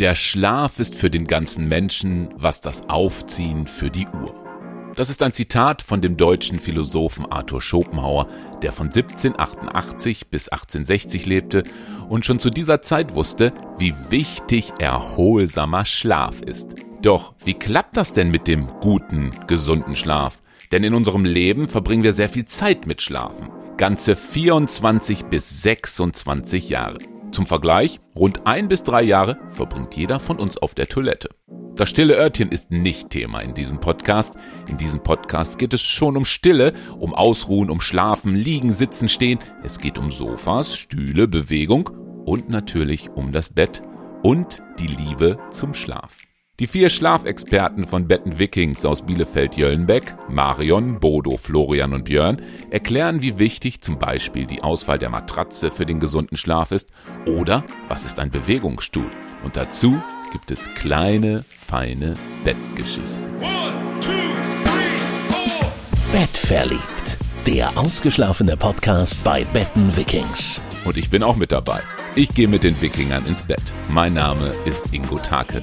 Der Schlaf ist für den ganzen Menschen, was das Aufziehen für die Uhr. Das ist ein Zitat von dem deutschen Philosophen Arthur Schopenhauer, der von 1788 bis 1860 lebte und schon zu dieser Zeit wusste, wie wichtig erholsamer Schlaf ist. Doch wie klappt das denn mit dem guten, gesunden Schlaf? Denn in unserem Leben verbringen wir sehr viel Zeit mit Schlafen. Ganze 24 bis 26 Jahre. Zum Vergleich, rund ein bis drei Jahre verbringt jeder von uns auf der Toilette. Das stille Örtchen ist nicht Thema in diesem Podcast. In diesem Podcast geht es schon um Stille, um Ausruhen, um Schlafen, Liegen, Sitzen, Stehen. Es geht um Sofas, Stühle, Bewegung und natürlich um das Bett und die Liebe zum Schlaf. Die vier Schlafexperten von Betten Vikings aus Bielefeld-Jöllenbeck, Marion, Bodo, Florian und Björn, erklären, wie wichtig zum Beispiel die Auswahl der Matratze für den gesunden Schlaf ist oder was ist ein Bewegungsstuhl. Und dazu gibt es kleine, feine Bettgeschichten. Bettverliebt. Der ausgeschlafene Podcast bei Betten Vikings. Und ich bin auch mit dabei. Ich gehe mit den Wikingern ins Bett. Mein Name ist Ingo Take.